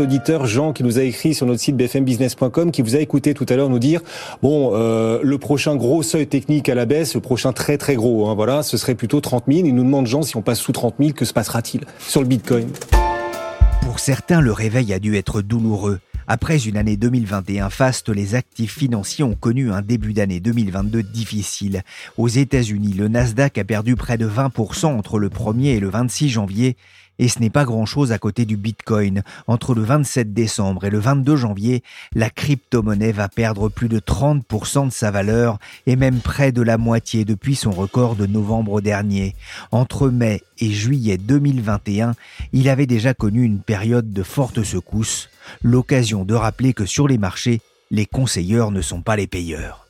Auditeur Jean qui nous a écrit sur notre site bfmbusiness.com qui vous a écouté tout à l'heure nous dire bon euh, le prochain gros seuil technique à la baisse, le prochain très très gros, hein, voilà, ce serait plutôt 30 000. Il nous demande Jean si on passe sous 30 000, que se passera-t-il sur le Bitcoin? Pour certains, le réveil a dû être douloureux. Après une année 2021 faste, les actifs financiers ont connu un début d'année 2022 difficile. Aux États-Unis, le Nasdaq a perdu près de 20% entre le 1er et le 26 janvier. Et ce n'est pas grand-chose à côté du Bitcoin. Entre le 27 décembre et le 22 janvier, la crypto-monnaie va perdre plus de 30% de sa valeur et même près de la moitié depuis son record de novembre dernier. Entre mai et juillet 2021, il avait déjà connu une période de fortes secousses, l'occasion de rappeler que sur les marchés, les conseilleurs ne sont pas les payeurs.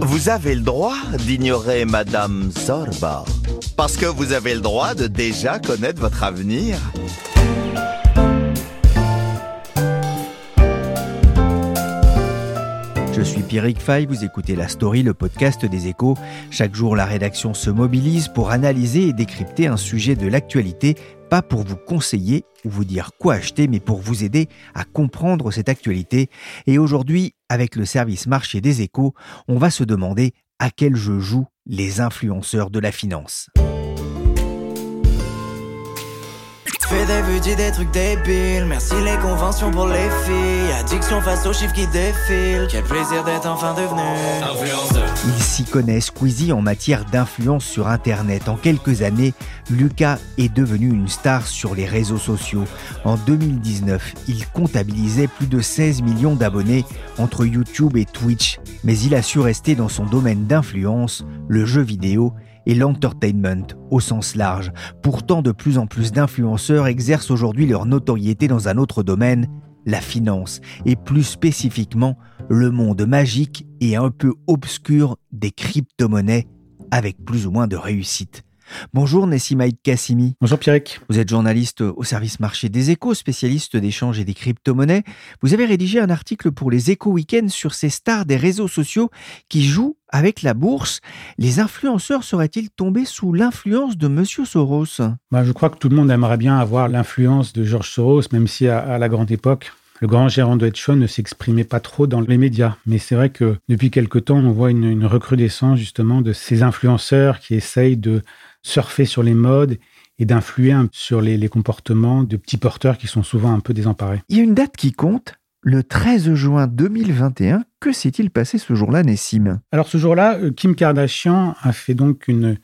Vous avez le droit d'ignorer Madame Sorba. Parce que vous avez le droit de déjà connaître votre avenir. Je suis Pierrick Fay, vous écoutez La Story, le podcast des échos. Chaque jour, la rédaction se mobilise pour analyser et décrypter un sujet de l'actualité, pas pour vous conseiller ou vous dire quoi acheter, mais pour vous aider à comprendre cette actualité. Et aujourd'hui, avec le service marché des échos, on va se demander à quel jeu jouent les influenceurs de la finance. Fais des dis des trucs débiles. Merci les conventions pour les filles. Addiction face aux chiffres qui défilent. Quel plaisir d'être enfin devenu influenceur. Il s'y connaît Squeezie en matière d'influence sur Internet. En quelques années, Lucas est devenu une star sur les réseaux sociaux. En 2019, il comptabilisait plus de 16 millions d'abonnés entre YouTube et Twitch. Mais il a su rester dans son domaine d'influence, le jeu vidéo et l'entertainment au sens large. Pourtant, de plus en plus d'influenceurs exercent aujourd'hui leur notoriété dans un autre domaine, la finance, et plus spécifiquement le monde magique et un peu obscur des crypto-monnaies, avec plus ou moins de réussite. Bonjour Nessimaïd Kassimi. Bonjour Pierrick. Vous êtes journaliste au service marché des échos, spécialiste d'échange et des crypto-monnaies. Vous avez rédigé un article pour les échos week-end sur ces stars des réseaux sociaux qui jouent avec la bourse. Les influenceurs seraient-ils tombés sous l'influence de Monsieur Soros? Bah, Je crois que tout le monde aimerait bien avoir l'influence de George Soros, même si à, à la grande époque, le grand gérant de Hedge ne s'exprimait pas trop dans les médias. Mais c'est vrai que depuis quelque temps, on voit une, une recrudescence justement de ces influenceurs qui essayent de surfer sur les modes et d'influer sur les, les, comportements de petits porteurs qui sont souvent un peu désemparés. Il y a une date qui compte, le 13 juin 2021. Que s'est-il passé ce jour-là, Nessim? Alors ce jour-là, Kim Kardashian a fait donc une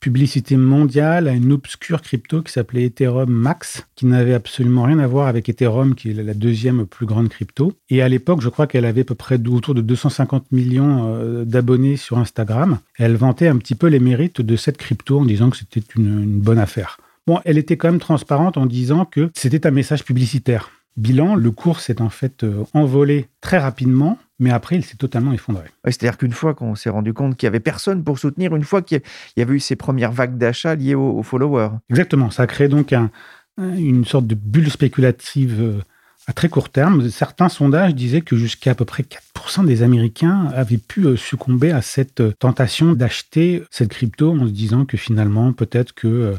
publicité mondiale à une obscure crypto qui s'appelait Ethereum Max, qui n'avait absolument rien à voir avec Ethereum, qui est la deuxième plus grande crypto. Et à l'époque, je crois qu'elle avait à peu près autour de 250 millions d'abonnés sur Instagram. Elle vantait un petit peu les mérites de cette crypto en disant que c'était une, une bonne affaire. Bon, elle était quand même transparente en disant que c'était un message publicitaire. Bilan, le cours s'est en fait envolé très rapidement, mais après, il s'est totalement effondré. C'est-à-dire qu'une fois qu'on s'est rendu compte qu'il n'y avait personne pour soutenir, une fois qu'il y avait eu ces premières vagues d'achats liées aux, aux, followers. Exactement, ça a créé donc un, une sorte de bulle spéculative à très court terme. Certains sondages disaient que jusqu'à à peu près 4% des Américains avaient pu succomber à cette tentation d'acheter cette crypto en se disant que finalement, peut-être que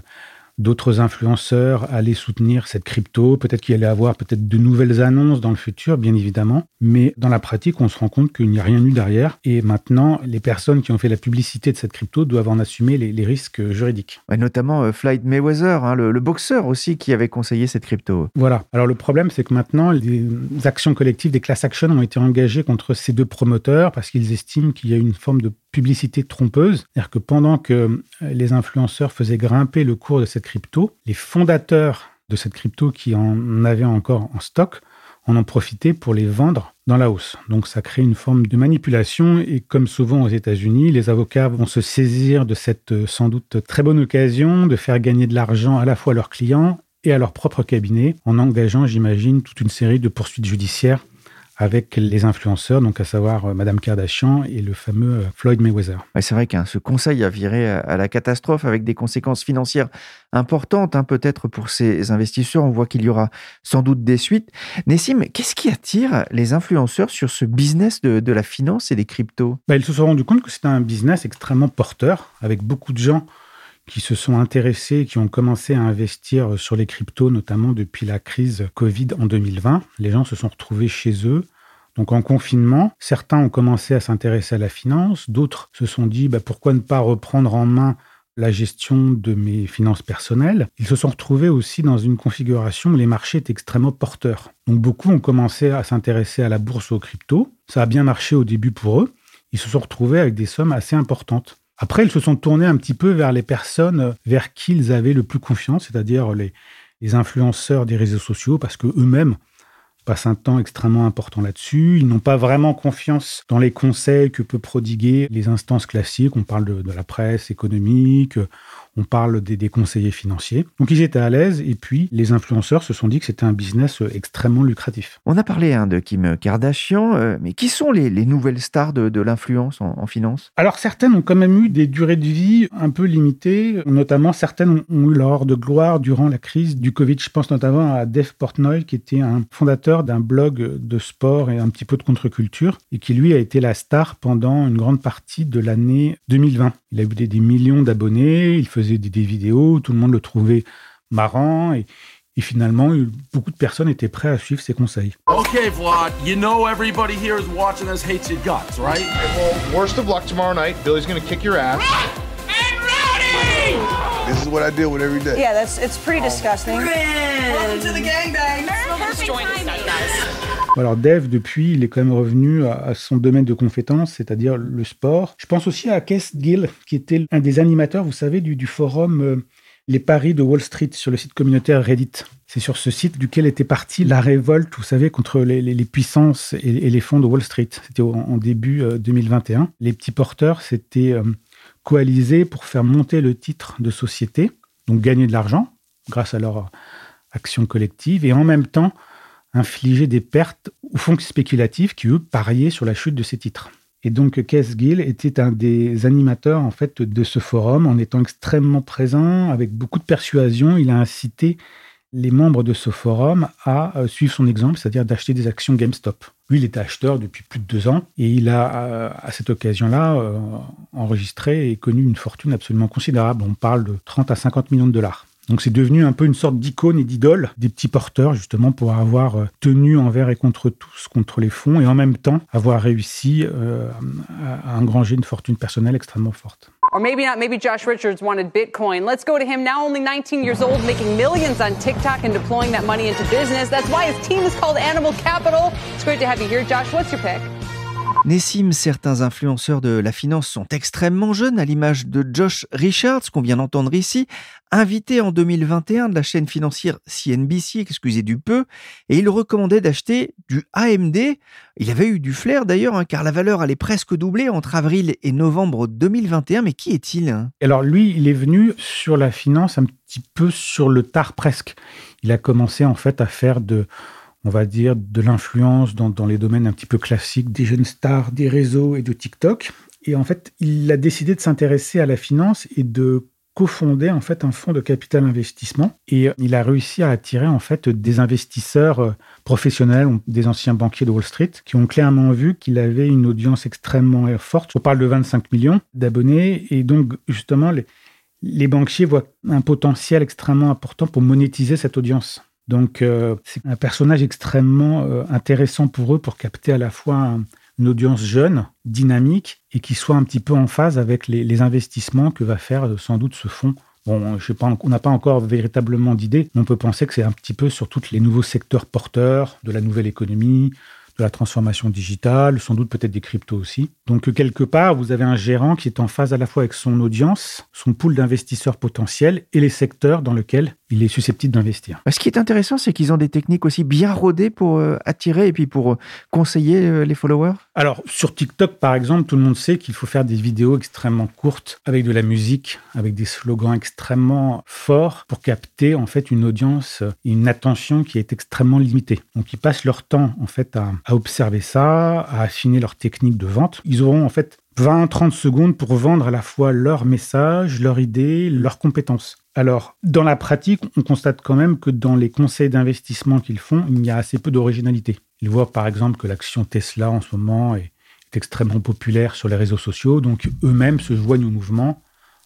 d'autres influenceurs allaient soutenir cette crypto, peut-être qu'il allait avoir peut-être de nouvelles annonces dans le futur, bien évidemment, mais dans la pratique, on se rend compte qu'il n'y a rien eu derrière, et maintenant, les personnes qui ont fait la publicité de cette crypto doivent en assumer les, les risques juridiques. Notamment euh, Floyd Mayweather, hein, le, le, boxeur aussi, qui avait conseillé cette crypto. Voilà. Alors le problème, c'est que maintenant, les actions collectives, des class actions ont été engagées contre ces deux promoteurs parce qu'ils estiment qu'il y a une forme de publicité trompeuse. C'est-à-dire que pendant que les influenceurs faisaient grimper le cours de cette crypto, les fondateurs de cette crypto qui en avaient encore en stock en ont profité pour les vendre dans la hausse. Donc ça crée une forme de manipulation et comme souvent aux États-Unis, les avocats vont se saisir de cette euh, sans doute très bonne occasion de faire gagner de l'argent à la fois à leurs clients et à leur propre cabinet en engageant, j'imagine, toute une série de poursuites judiciaires avec les influenceurs, donc à savoir euh, Madame Kardashian et le fameux euh, Floyd Mayweather. c'est vrai qu'un ce conseil a viré à la catastrophe avec des conséquences financières importantes, hein, peut-être pour ces investisseurs. On voit qu'il y aura sans doute des suites. Nessim, qu'est-ce qui attire les influenceurs sur ce business de, la finance et des cryptos? Bah, Ils se sont rendus compte que c'était un business extrêmement porteur, avec beaucoup de gens qui se sont intéressés, qui ont commencé à investir sur les cryptos, notamment depuis la crise Covid en 2020. Les gens se sont retrouvés chez eux. Donc en confinement, certains ont commencé à s'intéresser à la finance, d'autres se sont dit bah, pourquoi ne pas reprendre en main la gestion de mes finances personnelles? Ils se sont retrouvés aussi dans une configuration où les marchés étaient extrêmement porteurs. Donc beaucoup ont commencé à s'intéresser à la bourse aux cryptos. Ça a bien marché au début pour eux. Ils se sont retrouvés avec des sommes assez importantes. Après, ils se sont tournés un petit peu vers les personnes vers qui ils avaient le plus confiance, c'est-à-dire les, influenceurs des réseaux sociaux, parce que eux-mêmes passent un temps extrêmement important là-dessus. Ils n'ont pas vraiment confiance dans les conseils que peut prodiguer les instances classiques. On parle de la presse économique, on parle des, conseillers financiers. Donc ils étaient à l'aise et puis les influenceurs se sont dit que c'était un business euh, extrêmement lucratif. On a parlé hein, de Kim Kardashian, euh, mais qui sont les, nouvelles stars de, l'influence en, finance? Alors certaines ont quand même eu des durées de vie un peu limitées, notamment certaines ont eu leur de gloire durant la crise du Covid. Je pense notamment à Dave Portnoy qui était un fondateur d'un blog de sport et un petit peu de contre-culture et qui lui a été la star pendant une grande partie de l'année 2020. Il a eu des, des millions d'abonnés, il faisait des, vidéos, tout le monde le trouvait marrant et, finalement, beaucoup de personnes étaient prêtes à suivre ses conseils. Okay, Vlad, you know everybody here is watching us hates your guts, right? Well, worst of luck tomorrow night. Billy's gonna kick your ass. And! This is what I deal with every day. Yeah, that's it's pretty disgusting. Welcome to the gangbang. Alors Dev, depuis, il est quand même revenu à, son domaine de compétence, c'est-à-dire le sport. Je pense aussi à Kes Gill, qui était un des animateurs, vous savez, du, forum euh, Les Paris de Wall Street sur le site communautaire Reddit. C'est sur ce site duquel était partie la révolte, vous savez, contre les, puissances et, les fonds de Wall Street. C'était en, début 2021. Euh, les petits porteurs s'étaient euh, coalisés pour faire monter le titre de société, donc gagner de l'argent grâce à leur action collective, et en même temps infliger des pertes aux fonds spéculatifs qui, eux, pariaient sur la chute de ces titres. Et donc, Keith Gill était un des animateurs en fait de ce forum, en étant extrêmement présent, avec beaucoup de persuasion. Il a incité les membres de ce forum à euh, suivre son exemple, c'est-à-dire d'acheter des actions GameStop. Lui, il était acheteur depuis plus de deux ans et il a, euh, à cette occasion-là, euh, enregistré et connu une fortune absolument considérable. On parle de 30 à 50 millions de dollars. Donc c'est devenu un peu une sorte d'icône et d'idole des petits porteurs, justement, pour avoir euh, tenu envers et contre tous, contre les fonds, et en même temps avoir réussi euh, à engranger une fortune personnelle extrêmement forte. Or maybe not, maybe Josh Richards wanted Bitcoin. Let's go to him now, only 19 years old, making millions on TikTok and deploying that money into business. That's why his team is called Animal Capital. It's great to have you here, Josh. What's your pick? Nessim, certains influenceurs de la finance sont extrêmement jeunes, à l'image de Josh Richards, qu'on vient d'entendre ici, invité en 2021 de la chaîne financière CNBC, excusez du peu, et il recommandait d'acheter du AMD. Il avait eu du flair d'ailleurs, hein, car la valeur allait presque doubler entre avril et novembre 2021. Mais qui est-il hein? Alors lui, il est venu sur la finance un petit peu sur le tard presque. Il a commencé en fait à faire de on va dire, de l'influence dans, les domaines un petit peu classiques des jeunes stars, des réseaux et de TikTok. Et en fait, il a décidé de s'intéresser à la finance et de cofonder en fait un fonds de capital investissement et il a réussi à attirer en fait des investisseurs euh, professionnels, des anciens banquiers de Wall Street qui ont clairement vu qu'il avait une audience extrêmement forte. On parle de 25 millions d'abonnés et donc justement les banquiers voient un potentiel extrêmement important pour monétiser cette audience. Donc, euh, c'est un personnage extrêmement euh, intéressant pour eux pour capter à la fois une audience jeune, dynamique et qui soit un petit peu en phase avec les, investissements que va faire euh, sans doute ce fonds. Bon, je sais pas, on n'a pas encore véritablement d'idée, on peut penser que c'est un petit peu sur tous les nouveaux secteurs porteurs de la nouvelle économie, de la transformation digitale, sans doute peut-être des cryptos aussi. Donc quelque part, vous avez un gérant qui est en phase à la fois avec son audience, son pool d'investisseurs potentiels et les secteurs dans lesquels il est susceptible d'investir. Ce qui est intéressant, c'est qu'ils ont des techniques aussi bien rodées pour euh, attirer et puis pour euh, conseiller euh, les followers? Alors sur TikTok, par exemple, tout le monde sait qu'il faut faire des vidéos extrêmement courtes avec de la musique, avec des slogans extrêmement forts pour capter en fait une audience, une attention qui est extrêmement limitée. Donc ils passent leur temps en fait à, à observer ça, à affiner leur technique de vente. Ils auront en fait 20-30 secondes pour vendre à la fois leur message, leur idée, leurs compétences. Alors, dans la pratique, on constate quand même que dans les conseils d'investissement qu'ils font, il y a assez peu d'originalité. Ils voient par exemple que l'action Tesla en ce moment est, extrêmement populaire sur les réseaux sociaux, donc eux-mêmes se joignent au mouvement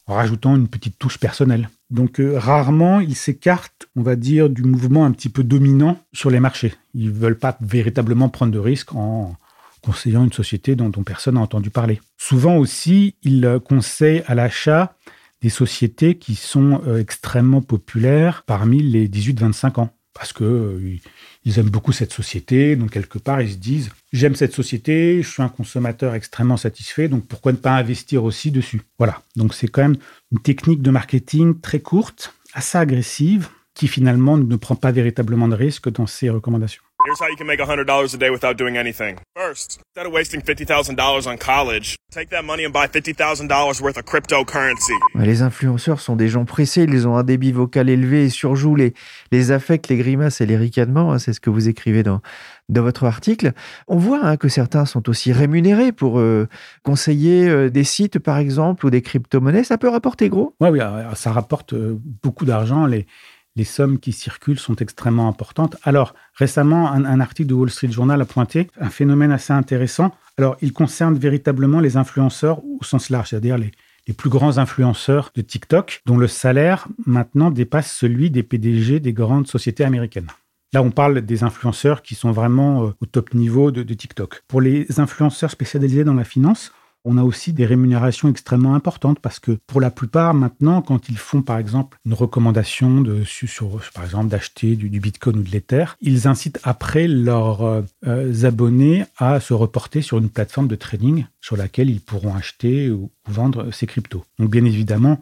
en rajoutant une petite touche personnelle. Donc euh, rarement ils s'écartent, on va dire, du mouvement un petit peu dominant sur les marchés. Ils ne veulent pas véritablement prendre de risques en conseillant une société dont, personne n'a entendu parler. Souvent aussi, ils conseillent à l'achat des sociétés qui sont euh, extrêmement populaires parmi les 18-25 ans. Parce que euh, ils aiment beaucoup cette société, donc quelque part ils se disent j'aime cette société, je suis un consommateur extrêmement satisfait, donc pourquoi ne pas investir aussi dessus? Voilà, donc c'est quand même une technique de marketing très courte, assez agressive, qui finalement ne prend pas véritablement de risque dans ses recommandations. Here's how you can make $100 a day without doing anything. First, instead of wasting $50,000 on college, take that money and buy $50,000 worth of cryptocurrency. Les influenceurs sont des gens pressés, ils ont un débit vocal élevé et surjouent les, les affects, les grimaces et les ricanements. Hein, c'est ce que vous écrivez dans, dans votre article. On voit hein, que certains sont aussi rémunérés pour euh, conseiller euh, des sites, par exemple, ou des crypto-monnaies. Ça peut rapporter gros Oui, oui, ça rapporte euh, beaucoup d'argent. Les, les sommes qui circulent sont extrêmement importantes. Alors, récemment, un, article de Wall Street Journal a pointé un phénomène assez intéressant. Alors, il concerne véritablement les influenceurs au sens large, c'est-à-dire les, plus grands influenceurs de TikTok, dont le salaire maintenant dépasse celui des PDG des grandes sociétés américaines. Là, on parle des influenceurs qui sont vraiment euh, au top niveau de TikTok. Pour les influenceurs spécialisés dans la finance, on a aussi des rémunérations extrêmement importantes parce que pour la plupart maintenant, quand ils font par exemple une recommandation de, par exemple d'acheter du, Bitcoin ou de l'Ether, ils incitent après leurs euh, abonnés à se reporter sur une plateforme de trading sur laquelle ils pourront acheter ou, vendre ces cryptos. Donc bien évidemment,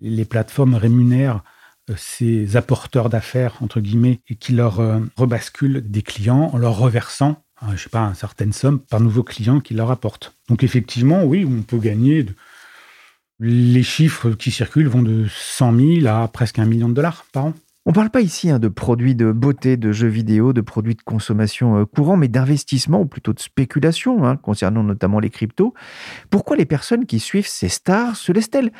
les plateformes rémunèrent euh, ces apporteurs d'affaires, entre guillemets, et qui leur euh, rebasculent des clients en leur reversant je sais pas, une certaine somme par nouveau client qui leur apporte. Donc effectivement, oui, on peut gagner. Les chiffres qui circulent vont de 100 000 à presque un million de dollars par an. On ne parle pas ici hein, de produits de beauté, de jeux vidéo, de produits de consommation euh, courants, mais d'investissement ou plutôt de spéculation, hein, concernant notamment les cryptos. Pourquoi les personnes qui suivent ces stars se laissent-elles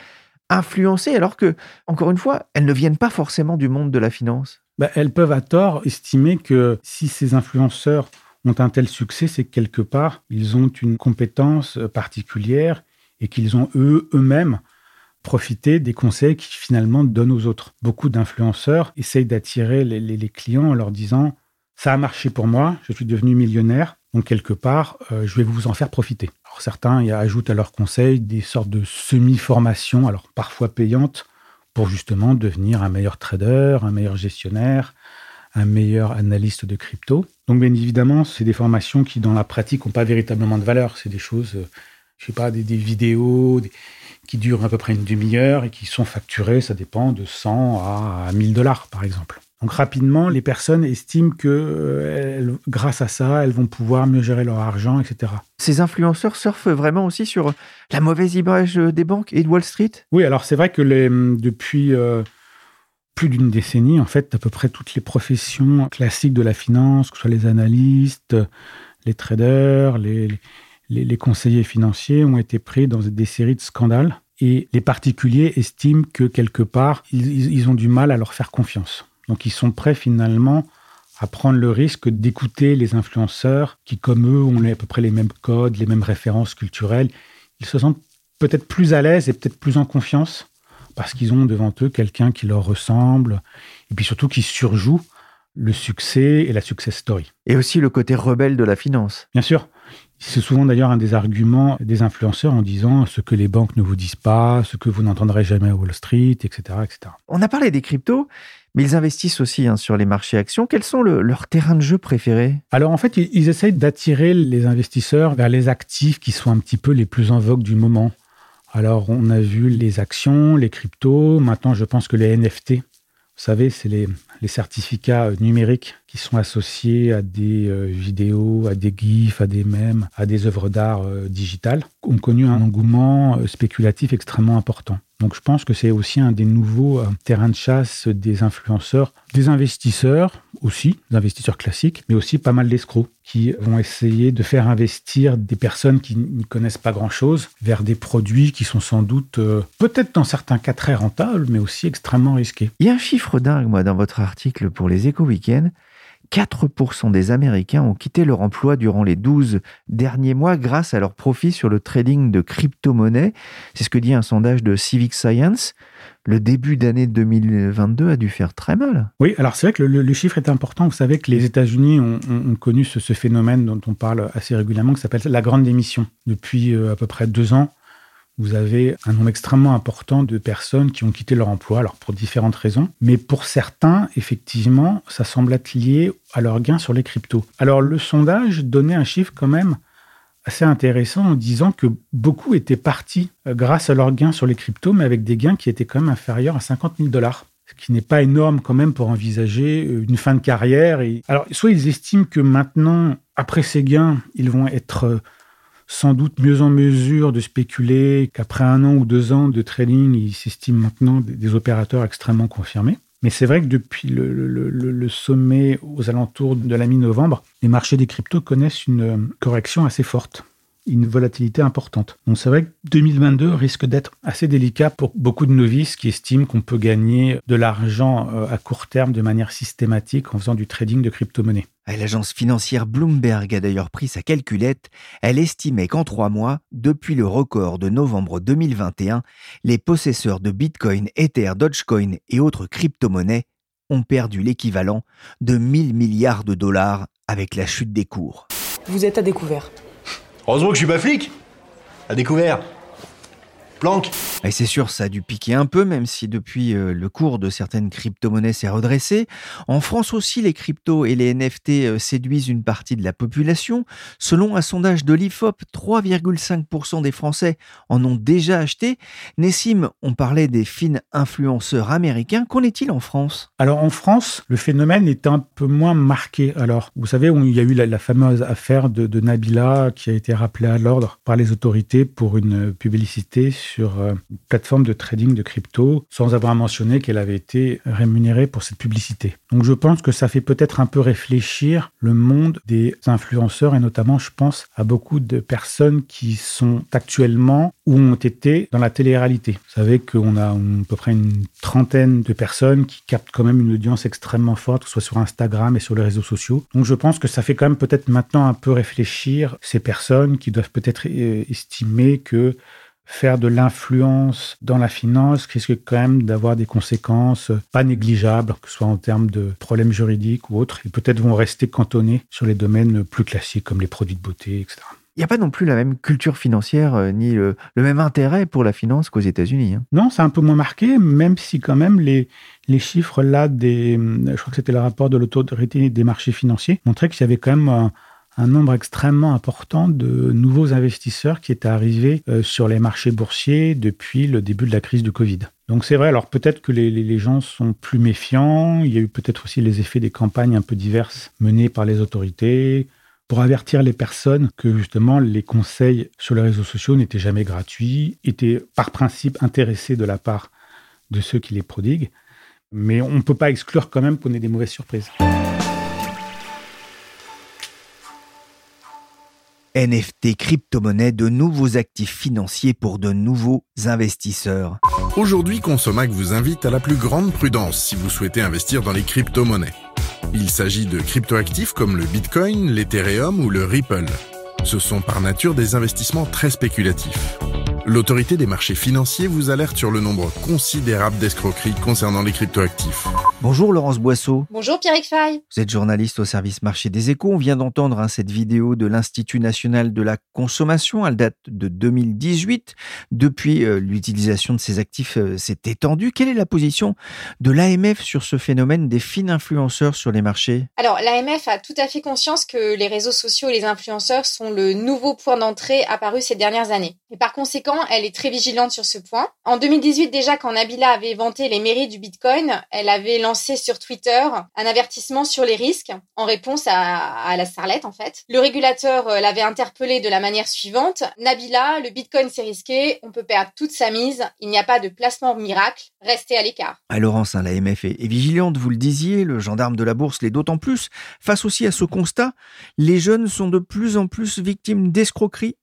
influencer alors que, encore une fois, elles ne viennent pas forcément du monde de la finance? Bah, Elles peuvent à tort estimer que si ces influenceurs ont un tel succès, c'est que quelque part, ils ont une compétence particulière et qu'ils ont eux, eux-mêmes, profité des conseils qu'ils finalement donnent aux autres. Beaucoup d'influenceurs essayent d'attirer les, clients en leur disant ça a marché pour moi, je suis devenu millionnaire, donc quelque part, euh, je vais vous en faire profiter. Alors certains y ajoutent à leurs conseils des sortes de semi-formations, alors parfois payantes, pour justement devenir un meilleur trader, un meilleur gestionnaire, un meilleur analyste de crypto. Donc bien évidemment, c'est des formations qui dans la pratique n'ont pas véritablement de valeur. C'est des choses, euh, je sais pas, des, vidéos qui durent à peu près une demi-heure et qui sont facturées, ça dépend, de 100 à 1000 dollars par exemple. Donc rapidement, les personnes estiment que euh, grâce à ça, elles vont pouvoir mieux gérer leur argent, etc. Ces influenceurs surfent vraiment aussi sur la mauvaise image des banques et de Wall Street? Oui, alors c'est vrai que les, depuis... Euh, plus d'une décennie, en fait, à peu près toutes les professions classiques de la finance, que ce soit les analystes, les traders, les, les, conseillers financiers, ont été pris dans des séries de scandales. Et les particuliers estiment que quelque part, ils, ont du mal à leur faire confiance. Donc ils sont prêts finalement à prendre le risque d'écouter les influenceurs qui, comme eux, ont à peu près les mêmes codes, les mêmes références culturelles. Ils se sentent peut-être plus à l'aise et peut-être plus en confiance parce qu'ils ont devant eux quelqu'un qui leur ressemble, et puis surtout qui surjoue le succès et la success story. Et aussi le côté rebelle de la finance. Bien sûr. C'est souvent d'ailleurs un des arguments des influenceurs en disant ce que les banques ne vous disent pas, ce que vous n'entendrez jamais à Wall Street, etc., etc. On a parlé des cryptos, mais ils investissent aussi hein, sur les marchés actions. Quels sont leurs terrains de jeu préférés? Alors en fait, ils, ils essayent d'attirer les investisseurs vers les actifs qui sont un petit peu les plus en vogue du moment. Alors on a vu les actions, les cryptos, maintenant je pense que les NFT, vous savez, c'est les, les certificats euh, numériques qui sont associés à des euh, vidéos, à des GIFs, à des mèmes, à des œuvres d'art euh, digitales, ont connu un engouement spéculatif extrêmement important. Donc je pense que c'est aussi un des nouveaux terrains de chasse des influenceurs, des investisseurs aussi, des investisseurs classiques, mais aussi pas mal d'escrocs qui vont essayer de faire investir des personnes qui n'y connaissent pas grand-chose vers des produits qui sont sans doute, peut-être dans certains cas très rentables, mais aussi extrêmement risqués. Il y a un chiffre dingue, moi, dans votre article pour les éco-weekends, 4% des Américains ont quitté leur emploi durant les 12 derniers mois grâce à leur profit sur le trading de crypto-monnaies. C'est ce que dit un sondage de Civic Science. Le début d'année 2022 a dû faire très mal. Oui, alors c'est vrai que le, chiffre est important. Vous savez que les États-Unis ont, connu ce, phénomène dont on parle assez régulièrement, qui s'appelle la grande démission. Depuis euh, à peu près deux ans, vous avez un nombre extrêmement important de personnes qui ont quitté leur emploi, alors pour différentes raisons, mais pour certains, effectivement, ça semble être lié à leur gain sur les cryptos. Alors le sondage donnait un chiffre quand même assez intéressant en disant que beaucoup étaient partis euh, grâce à leurs gains sur les cryptos, mais avec des gains qui étaient quand même inférieurs à 50 000 dollars ce qui n'est pas énorme quand même pour envisager euh, une fin de carrière. Et... Alors, soit ils estiment que maintenant, après ces gains, ils vont être euh, sans doute mieux en mesure de spéculer qu'après un an ou deux ans de trading, ils s'estiment maintenant des opérateurs extrêmement confirmés. Mais c'est vrai que depuis le, sommet aux alentours de la mi-novembre, les marchés des cryptos connaissent une correction assez forte une volatilité importante. Donc c'est vrai que 2022 risque d'être assez délicat pour beaucoup de novices qui estiment qu'on peut gagner de l'argent euh, à court terme de manière systématique en faisant du trading de crypto-monnaies. L'agence financière Bloomberg a d'ailleurs pris sa calculette. Elle estimait qu'en trois mois, depuis le record de novembre 2021, les possesseurs de Bitcoin, Ether, Dogecoin et autres crypto-monnaies ont perdu l'équivalent de 1000 milliards de dollars avec la chute des cours. Vous êtes à découvert. Heureusement que je suis pas flic. À découvert. Planque. Et c'est sûr, ça a dû piquer un peu, même si depuis euh, le cours de certaines crypto-monnaies s'est redressé. En France aussi, les cryptos et les NFT euh, séduisent une partie de la population. Selon un sondage de l'IFOP, 3,5% des Français en ont déjà acheté. Nessim, on parlait des fines influenceurs américains. Qu'en est-il en France? Alors en France, le phénomène est un peu moins marqué. Alors, vous savez, il y a eu la, fameuse affaire de, de Nabila qui a été rappelée à l'ordre par les autorités pour une publicité sur euh, une plateforme de trading de crypto sans avoir mentionné qu'elle avait été rémunérée pour cette publicité. Donc je pense que ça fait peut-être un peu réfléchir le monde des influenceurs et notamment je pense à beaucoup de personnes qui sont actuellement ou ont été dans la télé-réalité. Vous savez qu'on a à peu près une trentaine de personnes qui captent quand même une audience extrêmement forte, que ce soit sur Instagram et sur les réseaux sociaux. Donc je pense que ça fait quand même peut-être maintenant un peu réfléchir ces personnes qui doivent peut-être euh, estimer que faire de l'influence dans la finance risque quand même d'avoir des conséquences pas négligeables, que ce soit en termes de problèmes juridiques ou autres, et peut-être vont rester cantonnés sur les domaines plus classiques comme les produits de beauté, etc. Il n'y a pas non plus la même culture financière euh, ni le, même intérêt pour la finance qu'aux États-Unis. Hein. Non, c'est un peu moins marqué, même si quand même les, les chiffres là des, je crois que c'était le rapport de l'autorité des marchés financiers, montraient qu'il y avait quand même un, un nombre extrêmement important de nouveaux investisseurs qui étaient arrivés euh, sur les marchés boursiers depuis le début de la crise du Covid. Donc c'est vrai, alors peut-être que les, gens sont plus méfiants, il y a eu peut-être aussi les effets des campagnes un peu diverses menées par les autorités pour avertir les personnes que justement les conseils sur les réseaux sociaux n'étaient jamais gratuits, étaient par principe intéressés de la part de ceux qui les prodiguent. Mais on ne peut pas exclure quand même qu'on ait des mauvaises surprises. NFT, crypto-monnaie, de nouveaux actifs financiers pour de nouveaux investisseurs. Aujourd'hui, Consomac vous invite à la plus grande prudence si vous souhaitez investir dans les crypto-monnaies. Il s'agit de crypto-actifs comme le Bitcoin, l'Ethereum ou le Ripple. Ce sont par nature des investissements très spéculatifs. L'autorité des marchés financiers vous alerte sur le nombre considérable d'escroqueries concernant les cryptoactifs. Bonjour Laurence Boisseau. Bonjour Pierrick Fay. Vous êtes journaliste au service marché des échos. On vient d'entendre hein, cette vidéo de l'Institut national de la consommation. Elle date de 2018. Depuis, euh, l'utilisation de ces actifs euh, s'est étendue. Quelle est la position de l'AMF sur ce phénomène des fines influenceurs sur les marchés? Alors l'AMF a tout à fait conscience que les réseaux sociaux et les influenceurs sont le nouveau point d'entrée apparu ces dernières années. Et par conséquent, elle est très vigilante sur ce point. En 2018 déjà, quand Nabila avait vanté les mérites du Bitcoin, elle avait lancé sur Twitter un avertissement sur les risques en réponse à, la starlette en fait. Le régulateur euh, l'avait interpellé de la manière suivante Nabila, le Bitcoin c'est risqué, on peut perdre toute sa mise, il n'y a pas de placement miracle, restez à l'écart. À Laurence, hein, est, est vigilante, vous le disiez, le gendarme de la bourse l'est d'autant plus. Face aussi à ce constat, les jeunes sont de plus en plus victimes d'escroqueries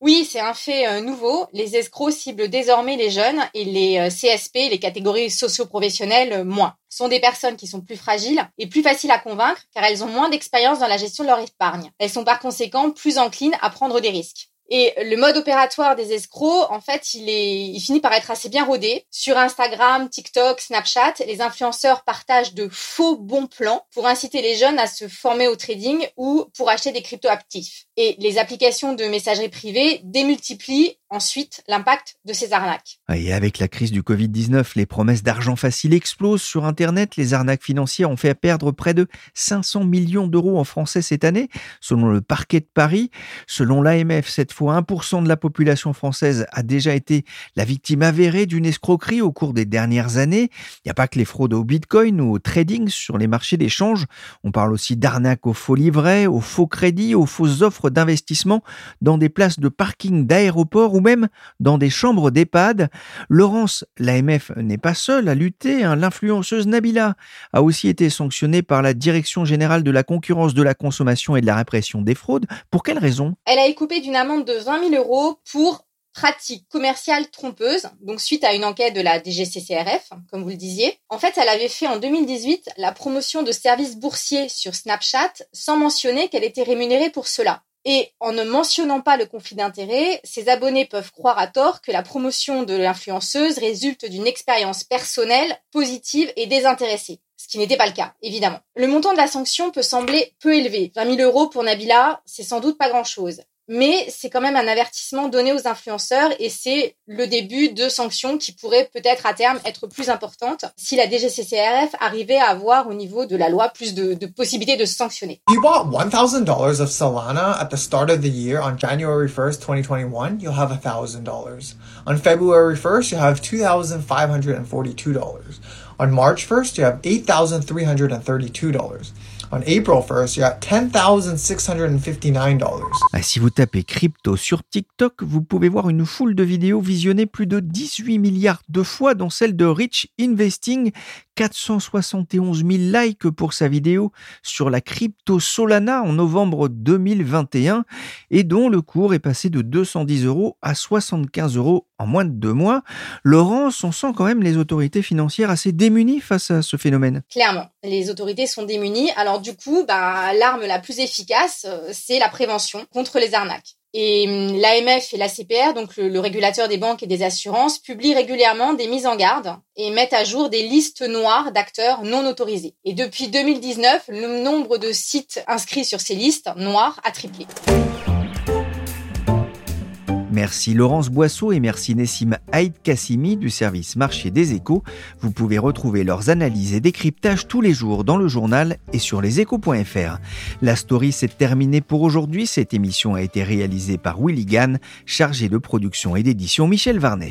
Oui, c'est un fait euh, nouveau. Les escrocs ciblent désormais les jeunes et les euh, CSP, les catégories socio-professionnelles, moins sont des personnes qui sont plus fragiles et plus faciles à convaincre car elles ont moins d'expérience dans la gestion de leur épargne. Elles sont par conséquent plus enclines à prendre des risques. Et le mode opératoire des escrocs, en fait, il est, il finit par être assez bien rodé. Sur Instagram, TikTok, Snapchat, les influenceurs partagent de faux bons plans pour inciter les jeunes à se former au trading ou pour acheter des crypto-actifs. Et les applications de messagerie privée démultiplient ensuite l'impact de ces arnaques. Et avec la crise du Covid-19, les promesses d'argent facile explosent sur Internet. Les arnaques financières ont fait perdre près de 500 millions d'euros en français cette année, selon le parquet de Paris. Selon l'AMF, cette fois, 1% de la population française a déjà été la victime avérée d'une escroquerie au cours des dernières années. Il n'y a pas que les fraudes au Bitcoin ou au trading sur les marchés d'échange. On parle aussi d'arnaques aux faux livrets, aux faux crédits, aux fausses offres d'investissement dans des places de parking d'aéroports ou même dans des chambres d'EHPAD. Laurence, l'AMF n'est pas seule à lutter. Hein. L'influenceuse Nabila a aussi été sanctionnée par la Direction générale de la concurrence de la consommation et de la répression des fraudes. Pour quelle raison? Elle a écopé d'une amende de 20 000 euros pour pratique commerciale trompeuse, donc suite à une enquête de la DGCCRF, comme vous le disiez. En fait, elle avait fait en 2018 la promotion de services boursiers sur Snapchat sans mentionner qu'elle était rémunérée pour cela. Et en ne mentionnant pas le conflit d'intérêts, ses abonnés peuvent croire à tort que la promotion de l'influenceuse résulte d'une expérience personnelle, positive et désintéressée. Ce qui n'était pas le cas, évidemment. Le montant de la sanction peut sembler peu élevé. 20 000 euros pour Nabila, c'est sans doute pas grand chose mais c'est quand même un avertissement donné aux influenceurs et c'est le début de sanctions qui pourraient peut-être à terme être plus importantes si la DGCCRF arrivait à avoir au niveau de la loi plus de, de possibilités de sanctionner. You bought $1,000 of Solana at the start of the year on January 1st, 2021, you'll have $1,000. On February 1st, you have $2,542. On March 1st, you have $8,332. On April 1st, you're at $10,659. Ah, si vous tapez crypto sur TikTok, vous pouvez voir une foule de vidéos visionnées plus de 18 milliards de fois, dont celle de Rich Investing 471 000 likes pour sa vidéo sur la crypto Solana en novembre 2021 et dont le cours est passé de 210 euros à 75 euros en moins de deux mois. Laurence, on sent quand même les autorités financières assez démunies face à ce phénomène. Clairement, les autorités sont démunies. Alors du coup, bah, l'arme la plus efficace, euh, c'est la prévention contre les arnaques. Et hum, l'AMF et la CPR, donc le, régulateur des banques et des assurances, publient régulièrement des mises en garde et mettent à jour des listes noires d'acteurs non autorisés. Et depuis 2019, le nombre de sites inscrits sur ces listes noires a triplé. Merci Laurence Boisseau et merci Nessim Haït Kassimi du service marché des échos. Vous pouvez retrouver leurs analyses et décryptages tous les jours dans le journal et sur leséchos.fr. La story s'est terminée pour aujourd'hui. Cette émission a été réalisée par Willy Gann, chargé de production et d'édition Michel Varnet.